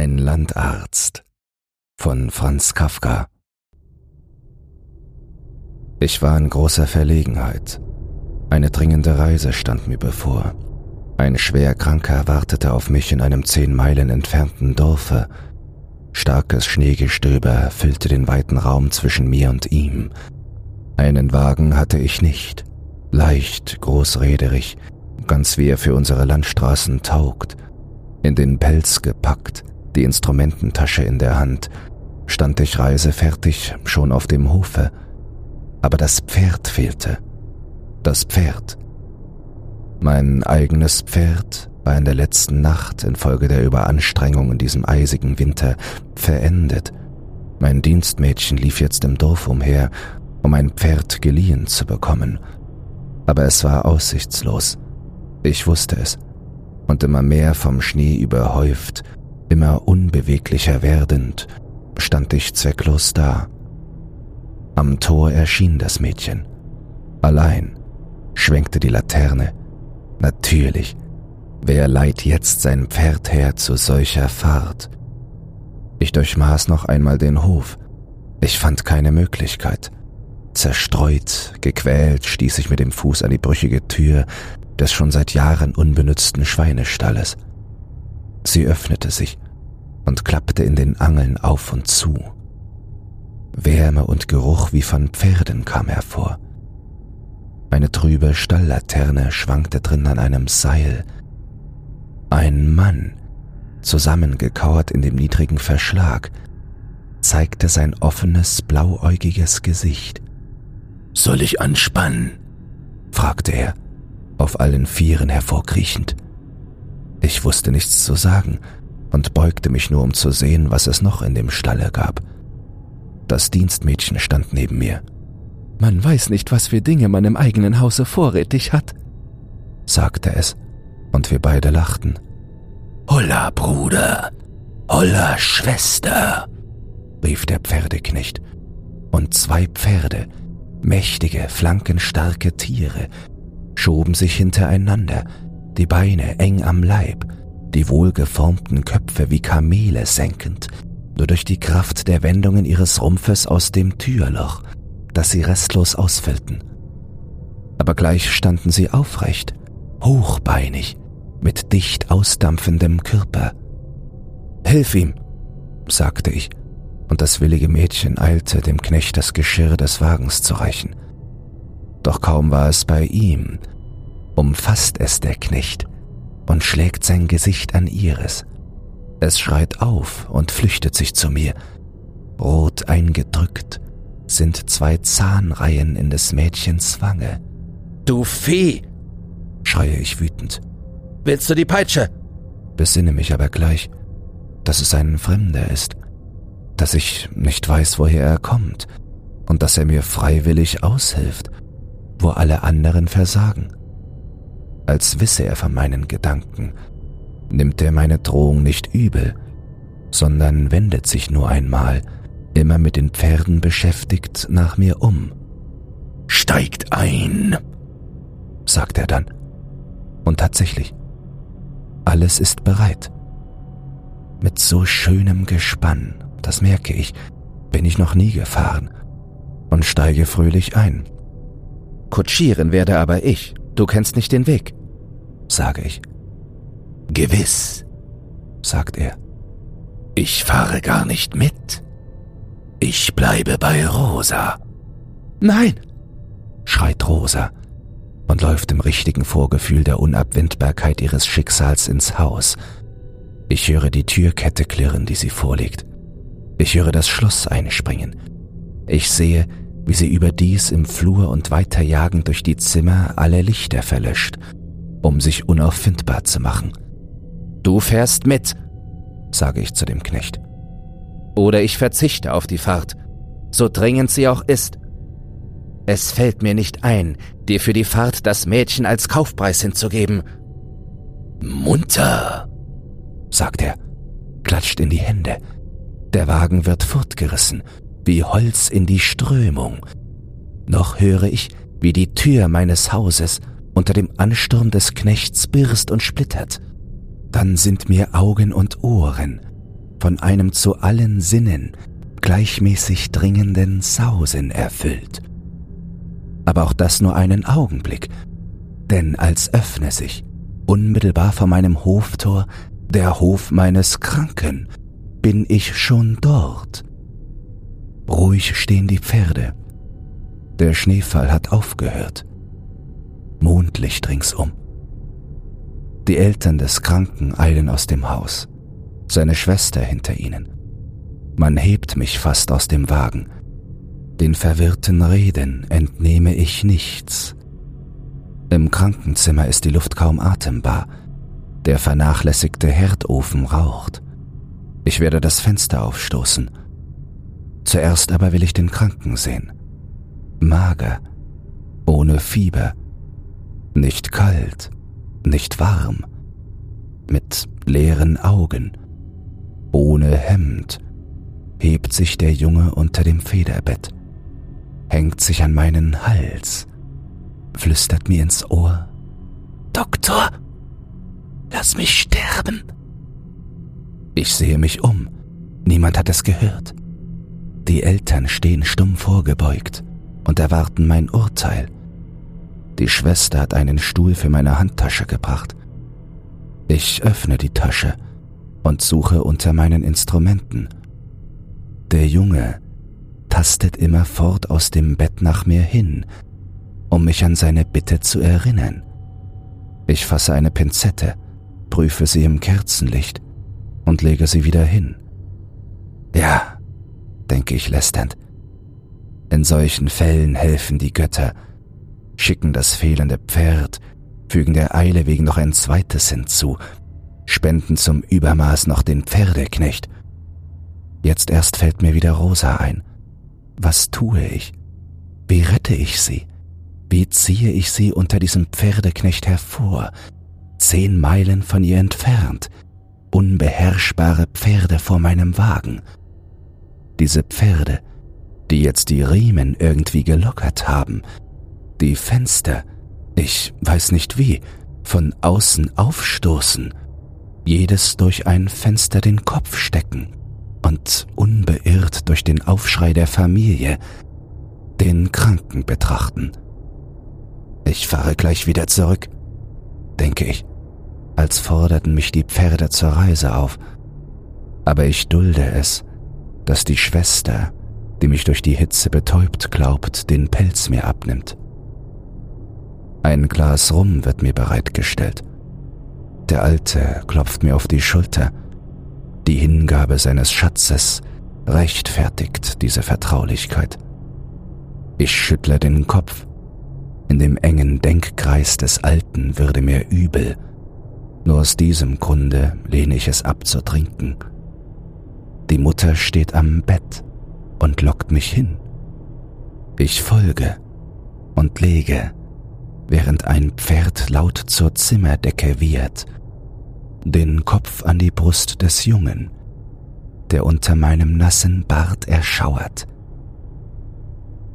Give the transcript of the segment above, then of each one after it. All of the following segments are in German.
Ein Landarzt von Franz Kafka Ich war in großer Verlegenheit. Eine dringende Reise stand mir bevor. Ein Schwerkranker wartete auf mich in einem zehn Meilen entfernten Dorfe. Starkes Schneegestöber füllte den weiten Raum zwischen mir und ihm. Einen Wagen hatte ich nicht. Leicht, großrederig, ganz wie er für unsere Landstraßen taugt. In den Pelz gepackt, die Instrumententasche in der Hand, stand ich reisefertig schon auf dem Hofe. Aber das Pferd fehlte. Das Pferd. Mein eigenes Pferd war in der letzten Nacht infolge der Überanstrengung in diesem eisigen Winter verendet. Mein Dienstmädchen lief jetzt im Dorf umher, um ein Pferd geliehen zu bekommen. Aber es war aussichtslos. Ich wusste es. Und immer mehr vom Schnee überhäuft, immer unbeweglicher werdend, stand ich zwecklos da. Am Tor erschien das Mädchen. Allein, schwenkte die Laterne. Natürlich, wer leiht jetzt sein Pferd her zu solcher Fahrt? Ich durchmaß noch einmal den Hof. Ich fand keine Möglichkeit. Zerstreut, gequält stieß ich mit dem Fuß an die brüchige Tür des schon seit Jahren unbenützten Schweinestalles. Sie öffnete sich und klappte in den Angeln auf und zu. Wärme und Geruch wie von Pferden kam hervor. Eine trübe Stalllaterne schwankte drin an einem Seil. Ein Mann, zusammengekauert in dem niedrigen Verschlag, zeigte sein offenes, blauäugiges Gesicht. Soll ich anspannen? fragte er, auf allen Vieren hervorkriechend. Ich wusste nichts zu sagen und beugte mich nur, um zu sehen, was es noch in dem Stalle gab. Das Dienstmädchen stand neben mir. Man weiß nicht, was für Dinge man im eigenen Hause vorrätig hat, sagte es, und wir beide lachten. Holla, Bruder, holla, Schwester, rief der Pferdeknecht, und zwei Pferde, mächtige, flankenstarke Tiere, schoben sich hintereinander, die Beine eng am Leib, die wohlgeformten Köpfe wie Kamele senkend, nur durch die Kraft der Wendungen ihres Rumpfes aus dem Türloch, das sie restlos ausfüllten. Aber gleich standen sie aufrecht, hochbeinig, mit dicht ausdampfendem Körper. Hilf ihm, sagte ich, und das willige Mädchen eilte, dem Knecht das Geschirr des Wagens zu reichen. Doch kaum war es bei ihm, umfasst es der Knecht und schlägt sein Gesicht an ihres. Es schreit auf und flüchtet sich zu mir. Rot eingedrückt sind zwei Zahnreihen in des Mädchens Wange. Du Vieh! schreie ich wütend. Willst du die Peitsche? Besinne mich aber gleich, dass es ein Fremder ist, dass ich nicht weiß, woher er kommt und dass er mir freiwillig aushilft, wo alle anderen versagen als wisse er von meinen Gedanken, nimmt er meine Drohung nicht übel, sondern wendet sich nur einmal, immer mit den Pferden beschäftigt, nach mir um. Steigt ein, sagt er dann. Und tatsächlich, alles ist bereit. Mit so schönem Gespann, das merke ich, bin ich noch nie gefahren und steige fröhlich ein. Kutschieren werde aber ich, du kennst nicht den Weg sage ich. Gewiss, sagt er. Ich fahre gar nicht mit. Ich bleibe bei Rosa. Nein, schreit Rosa und läuft im richtigen Vorgefühl der Unabwendbarkeit ihres Schicksals ins Haus. Ich höre die Türkette klirren, die sie vorlegt. Ich höre das Schloss einspringen. Ich sehe, wie sie überdies im Flur und weiter jagend durch die Zimmer alle Lichter verlöscht um sich unauffindbar zu machen. Du fährst mit, sage ich zu dem Knecht. Oder ich verzichte auf die Fahrt, so dringend sie auch ist. Es fällt mir nicht ein, dir für die Fahrt das Mädchen als Kaufpreis hinzugeben. Munter, sagt er, klatscht in die Hände. Der Wagen wird fortgerissen, wie Holz in die Strömung. Noch höre ich, wie die Tür meines Hauses unter dem Ansturm des Knechts birst und splittert. Dann sind mir Augen und Ohren, von einem zu allen Sinnen gleichmäßig dringenden Sausen erfüllt. Aber auch das nur einen Augenblick, denn als öffne sich unmittelbar vor meinem Hoftor der Hof meines Kranken, bin ich schon dort. Ruhig stehen die Pferde. Der Schneefall hat aufgehört. Mondlicht ringsum. Die Eltern des Kranken eilen aus dem Haus, seine Schwester hinter ihnen. Man hebt mich fast aus dem Wagen. Den verwirrten Reden entnehme ich nichts. Im Krankenzimmer ist die Luft kaum atembar. Der vernachlässigte Herdofen raucht. Ich werde das Fenster aufstoßen. Zuerst aber will ich den Kranken sehen. Mager, ohne Fieber, nicht kalt, nicht warm, mit leeren Augen, ohne Hemd, hebt sich der Junge unter dem Federbett, hängt sich an meinen Hals, flüstert mir ins Ohr. Doktor, lass mich sterben. Ich sehe mich um. Niemand hat es gehört. Die Eltern stehen stumm vorgebeugt und erwarten mein Urteil. Die Schwester hat einen Stuhl für meine Handtasche gebracht. Ich öffne die Tasche und suche unter meinen Instrumenten. Der Junge tastet immerfort aus dem Bett nach mir hin, um mich an seine Bitte zu erinnern. Ich fasse eine Pinzette, prüfe sie im Kerzenlicht und lege sie wieder hin. Ja, denke ich lästernd. In solchen Fällen helfen die Götter, schicken das fehlende Pferd, fügen der Eile wegen noch ein zweites hinzu, spenden zum Übermaß noch den Pferdeknecht. Jetzt erst fällt mir wieder Rosa ein. Was tue ich? Wie rette ich sie? Wie ziehe ich sie unter diesem Pferdeknecht hervor? Zehn Meilen von ihr entfernt, unbeherrschbare Pferde vor meinem Wagen. Diese Pferde, die jetzt die Riemen irgendwie gelockert haben, die Fenster, ich weiß nicht wie, von außen aufstoßen, jedes durch ein Fenster den Kopf stecken und unbeirrt durch den Aufschrei der Familie den Kranken betrachten. Ich fahre gleich wieder zurück, denke ich als forderten mich die Pferde zur Reise auf. Aber ich dulde es, dass die Schwester, die mich durch die Hitze betäubt glaubt, den Pelz mir abnimmt. Ein Glas Rum wird mir bereitgestellt. Der Alte klopft mir auf die Schulter. Die Hingabe seines Schatzes rechtfertigt diese Vertraulichkeit. Ich schüttle den Kopf. In dem engen Denkkreis des Alten würde mir übel, nur aus diesem Grunde lehne ich es ab zu trinken. Die Mutter steht am Bett und lockt mich hin. Ich folge und lege, während ein Pferd laut zur Zimmerdecke wiehert, den Kopf an die Brust des Jungen, der unter meinem nassen Bart erschauert.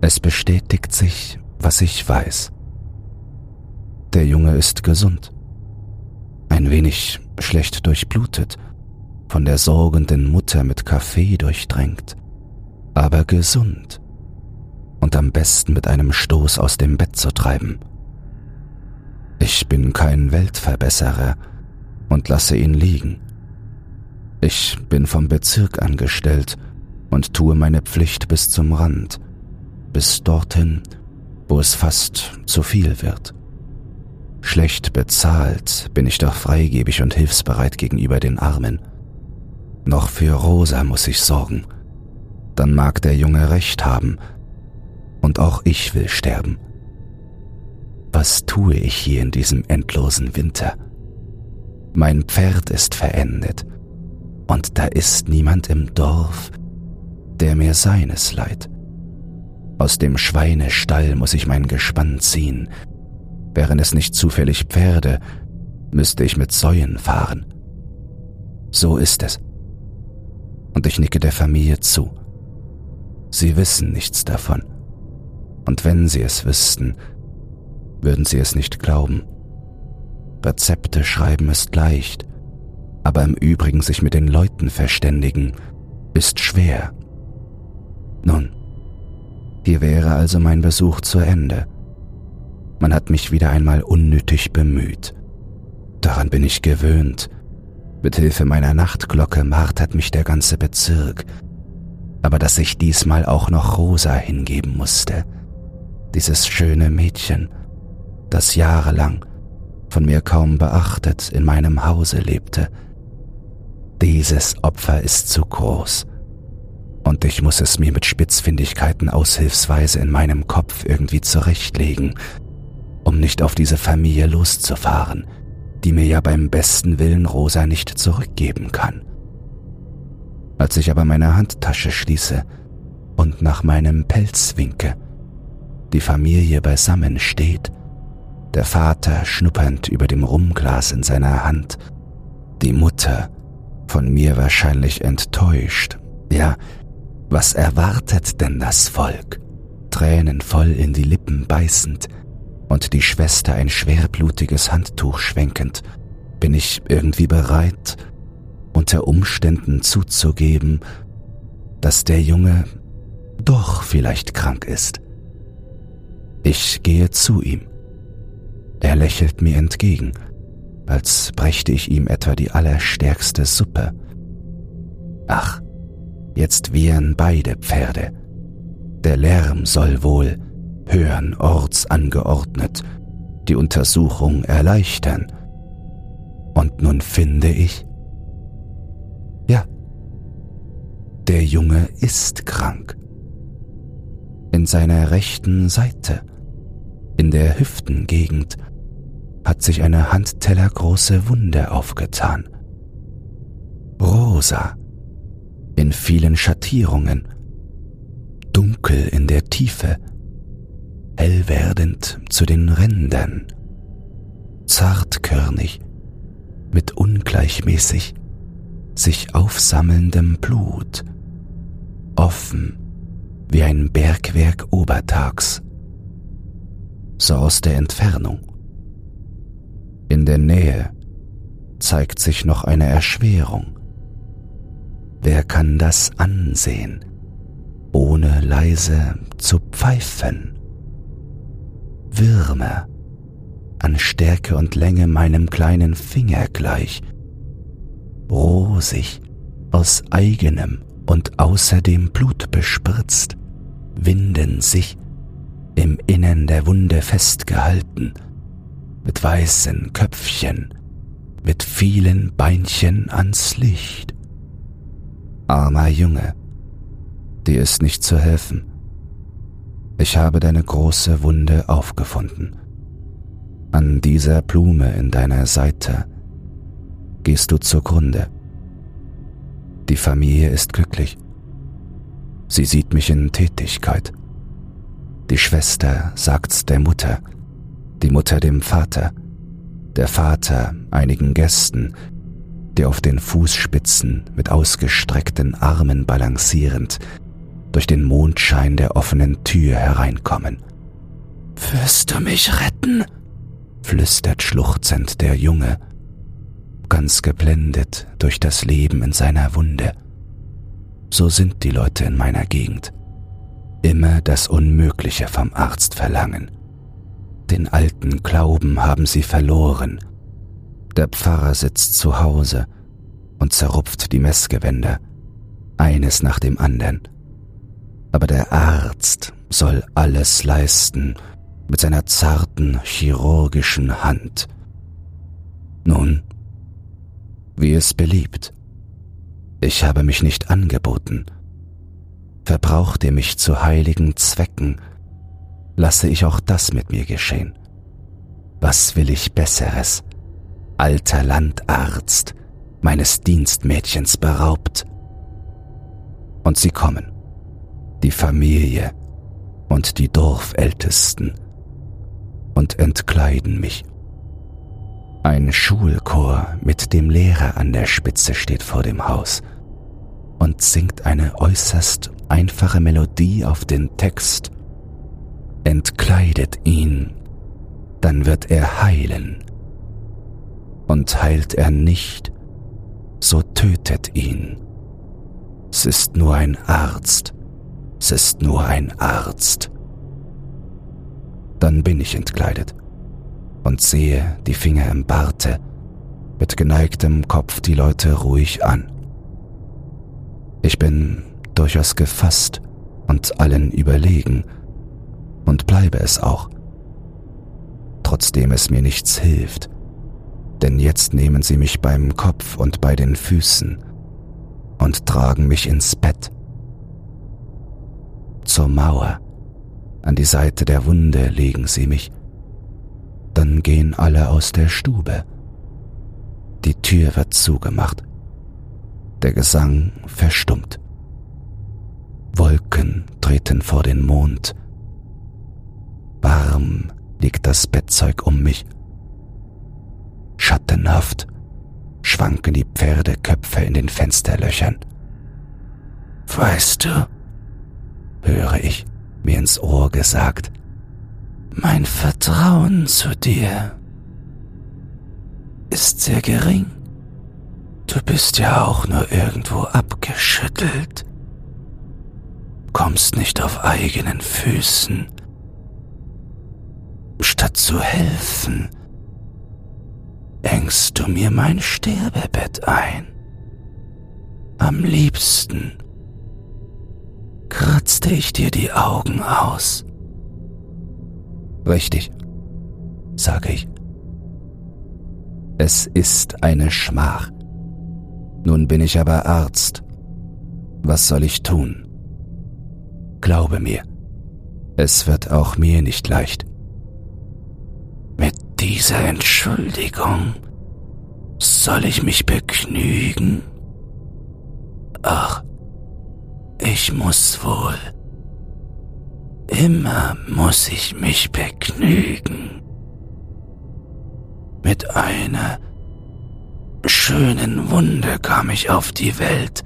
Es bestätigt sich, was ich weiß. Der Junge ist gesund ein wenig schlecht durchblutet, von der sorgenden Mutter mit Kaffee durchdrängt, aber gesund und am besten mit einem Stoß aus dem Bett zu treiben. Ich bin kein Weltverbesserer und lasse ihn liegen. Ich bin vom Bezirk angestellt und tue meine Pflicht bis zum Rand, bis dorthin, wo es fast zu viel wird. Schlecht bezahlt bin ich doch freigebig und hilfsbereit gegenüber den Armen. Noch für Rosa muss ich sorgen. Dann mag der Junge recht haben. Und auch ich will sterben. Was tue ich hier in diesem endlosen Winter? Mein Pferd ist verendet. Und da ist niemand im Dorf, der mir seines leiht. Aus dem Schweinestall muss ich mein Gespann ziehen, Wären es nicht zufällig Pferde, müsste ich mit Säuen fahren. So ist es. Und ich nicke der Familie zu. Sie wissen nichts davon. Und wenn sie es wüssten, würden sie es nicht glauben. Rezepte schreiben ist leicht, aber im Übrigen sich mit den Leuten verständigen, ist schwer. Nun, hier wäre also mein Besuch zu Ende. Man hat mich wieder einmal unnötig bemüht. Daran bin ich gewöhnt. Mit Hilfe meiner Nachtglocke martert mich der ganze Bezirk. Aber dass ich diesmal auch noch Rosa hingeben musste, dieses schöne Mädchen, das jahrelang von mir kaum beachtet in meinem Hause lebte, dieses Opfer ist zu groß. Und ich muss es mir mit Spitzfindigkeiten aushilfsweise in meinem Kopf irgendwie zurechtlegen, um nicht auf diese Familie loszufahren, die mir ja beim besten Willen Rosa nicht zurückgeben kann. Als ich aber meine Handtasche schließe und nach meinem Pelz winke, die Familie beisammen steht, der Vater schnuppernd über dem Rumglas in seiner Hand, die Mutter von mir wahrscheinlich enttäuscht. Ja, was erwartet denn das Volk? Tränen voll in die Lippen beißend und die Schwester ein schwerblutiges Handtuch schwenkend, bin ich irgendwie bereit, unter Umständen zuzugeben, dass der Junge doch vielleicht krank ist. Ich gehe zu ihm. Er lächelt mir entgegen als brächte ich ihm etwa die allerstärkste Suppe. Ach, jetzt wehren beide Pferde. Der Lärm soll wohl, hören orts angeordnet, die Untersuchung erleichtern. Und nun finde ich, ja, der Junge ist krank. In seiner rechten Seite, in der Hüftengegend, hat sich eine handtellergroße Wunde aufgetan. Rosa, in vielen Schattierungen, dunkel in der Tiefe, hell werdend zu den Rändern, zartkörnig, mit ungleichmäßig sich aufsammelndem Blut, offen wie ein Bergwerk obertags, so aus der Entfernung in der Nähe zeigt sich noch eine Erschwerung. Wer kann das ansehen, ohne leise zu pfeifen? Würmer, an Stärke und Länge meinem kleinen Finger gleich, rosig, aus eigenem und außerdem Blut bespritzt, winden sich, im Innern der Wunde festgehalten, mit weißen Köpfchen, mit vielen Beinchen ans Licht. Armer Junge, dir ist nicht zu helfen. Ich habe deine große Wunde aufgefunden. An dieser Blume in deiner Seite gehst du zugrunde. Die Familie ist glücklich. Sie sieht mich in Tätigkeit. Die Schwester sagt's der Mutter, die Mutter dem Vater, der Vater einigen Gästen, die auf den Fußspitzen mit ausgestreckten Armen balancierend durch den Mondschein der offenen Tür hereinkommen. Wirst du mich retten? flüstert schluchzend der Junge, ganz geblendet durch das Leben in seiner Wunde. So sind die Leute in meiner Gegend. Immer das Unmögliche vom Arzt verlangen. Den alten Glauben haben sie verloren. Der Pfarrer sitzt zu Hause und zerrupft die Messgewänder, eines nach dem anderen. Aber der Arzt soll alles leisten mit seiner zarten chirurgischen Hand. Nun, wie es beliebt. Ich habe mich nicht angeboten. Verbraucht ihr mich zu heiligen Zwecken, lasse ich auch das mit mir geschehen. Was will ich Besseres? Alter Landarzt, meines Dienstmädchens beraubt. Und sie kommen, die Familie und die Dorfältesten, und entkleiden mich. Ein Schulchor mit dem Lehrer an der Spitze steht vor dem Haus und singt eine äußerst einfache Melodie auf den Text entkleidet ihn, dann wird er heilen. Und heilt er nicht, so tötet ihn. Es ist nur ein Arzt. Es ist nur ein Arzt. Dann bin ich entkleidet und sehe die Finger im Barte, mit geneigtem Kopf die Leute ruhig an. Ich bin durchaus gefasst und allen überlegen und bleibe es auch. Trotzdem es mir nichts hilft, denn jetzt nehmen sie mich beim Kopf und bei den Füßen und tragen mich ins Bett. Zur Mauer, an die Seite der Wunde legen sie mich. Dann gehen alle aus der Stube. Die Tür wird zugemacht. Der Gesang verstummt. Wolken treten vor den Mond. Warm liegt das Bettzeug um mich. Schattenhaft schwanken die Pferdeköpfe in den Fensterlöchern. Weißt du, höre ich mir ins Ohr gesagt, mein Vertrauen zu dir ist sehr gering. Du bist ja auch nur irgendwo abgeschüttelt, kommst nicht auf eigenen Füßen. Statt zu helfen, engst du mir mein Sterbebett ein. Am liebsten kratzte ich dir die Augen aus. Richtig, sage ich. Es ist eine Schmach. Nun bin ich aber Arzt. Was soll ich tun? Glaube mir, es wird auch mir nicht leicht. Dieser Entschuldigung soll ich mich begnügen? Ach, ich muss wohl. Immer muss ich mich begnügen. Mit einer schönen Wunde kam ich auf die Welt.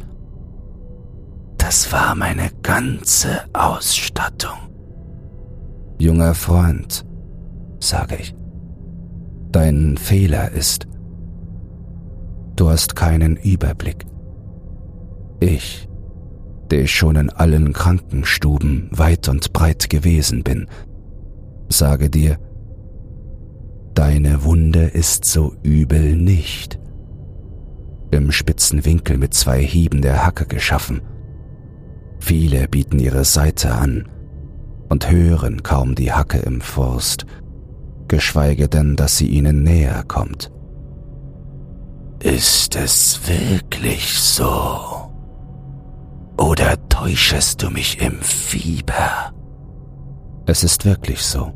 Das war meine ganze Ausstattung. Junger Freund, sage ich, dein Fehler ist, du hast keinen Überblick. Ich der ich schon in allen Krankenstuben weit und breit gewesen bin, sage dir, deine Wunde ist so übel nicht. Im spitzen Winkel mit zwei Hieben der Hacke geschaffen. Viele bieten ihre Seite an und hören kaum die Hacke im Forst, geschweige denn, dass sie ihnen näher kommt. Ist es wirklich so? Oder täuschest du mich im Fieber? Es ist wirklich so.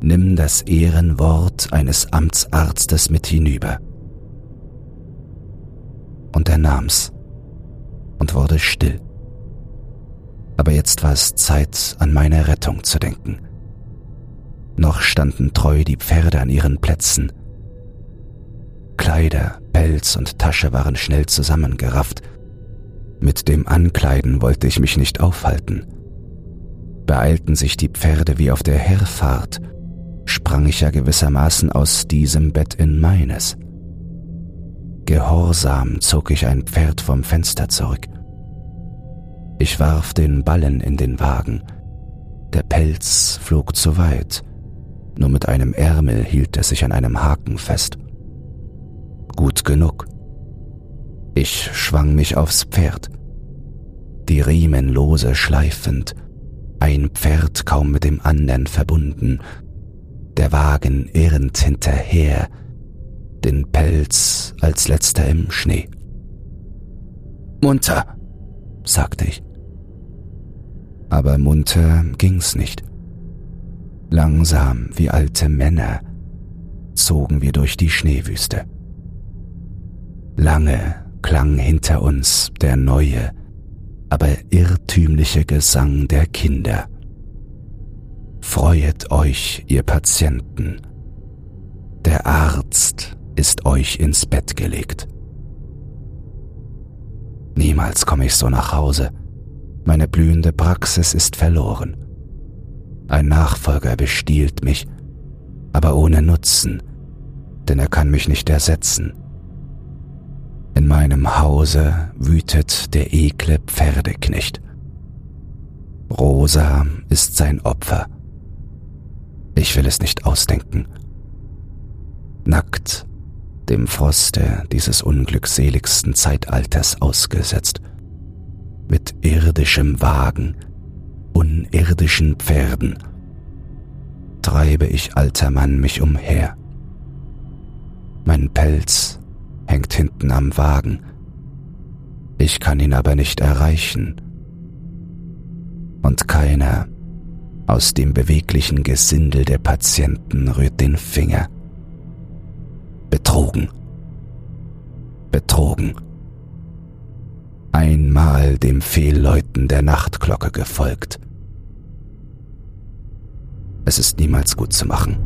Nimm das Ehrenwort eines Amtsarztes mit hinüber. Und er nahm's und wurde still. Aber jetzt war es Zeit, an meine Rettung zu denken. Noch standen treu die Pferde an ihren Plätzen. Kleider, Pelz und Tasche waren schnell zusammengerafft, mit dem Ankleiden wollte ich mich nicht aufhalten. Beeilten sich die Pferde wie auf der Herfahrt, sprang ich ja gewissermaßen aus diesem Bett in meines. Gehorsam zog ich ein Pferd vom Fenster zurück. Ich warf den Ballen in den Wagen. Der Pelz flog zu weit. Nur mit einem Ärmel hielt er sich an einem Haken fest. Gut genug. Ich schwang mich aufs Pferd, die Riemen lose schleifend, ein Pferd kaum mit dem andern verbunden, der Wagen irrend hinterher, den Pelz als letzter im Schnee. Munter, sagte ich. Aber munter ging's nicht. Langsam wie alte Männer zogen wir durch die Schneewüste. Lange klang hinter uns der neue, aber irrtümliche Gesang der Kinder. Freuet euch, ihr Patienten, der Arzt ist euch ins Bett gelegt. Niemals komme ich so nach Hause, meine blühende Praxis ist verloren. Ein Nachfolger bestiehlt mich, aber ohne Nutzen, denn er kann mich nicht ersetzen In meinem Hause wütet der ekle Pferdeknecht. Rosa ist sein Opfer. Ich will es nicht ausdenken. Nackt, dem Froste dieses unglückseligsten Zeitalters ausgesetzt, mit irdischem Wagen, unirdischen Pferden, treibe ich alter Mann mich umher. Mein Pelz hängt hinten am Wagen, ich kann ihn aber nicht erreichen. Und keiner aus dem beweglichen Gesindel der Patienten rührt den Finger. Betrogen. Betrogen. Einmal dem Fehlläuten der Nachtglocke gefolgt. Es ist niemals gut zu machen.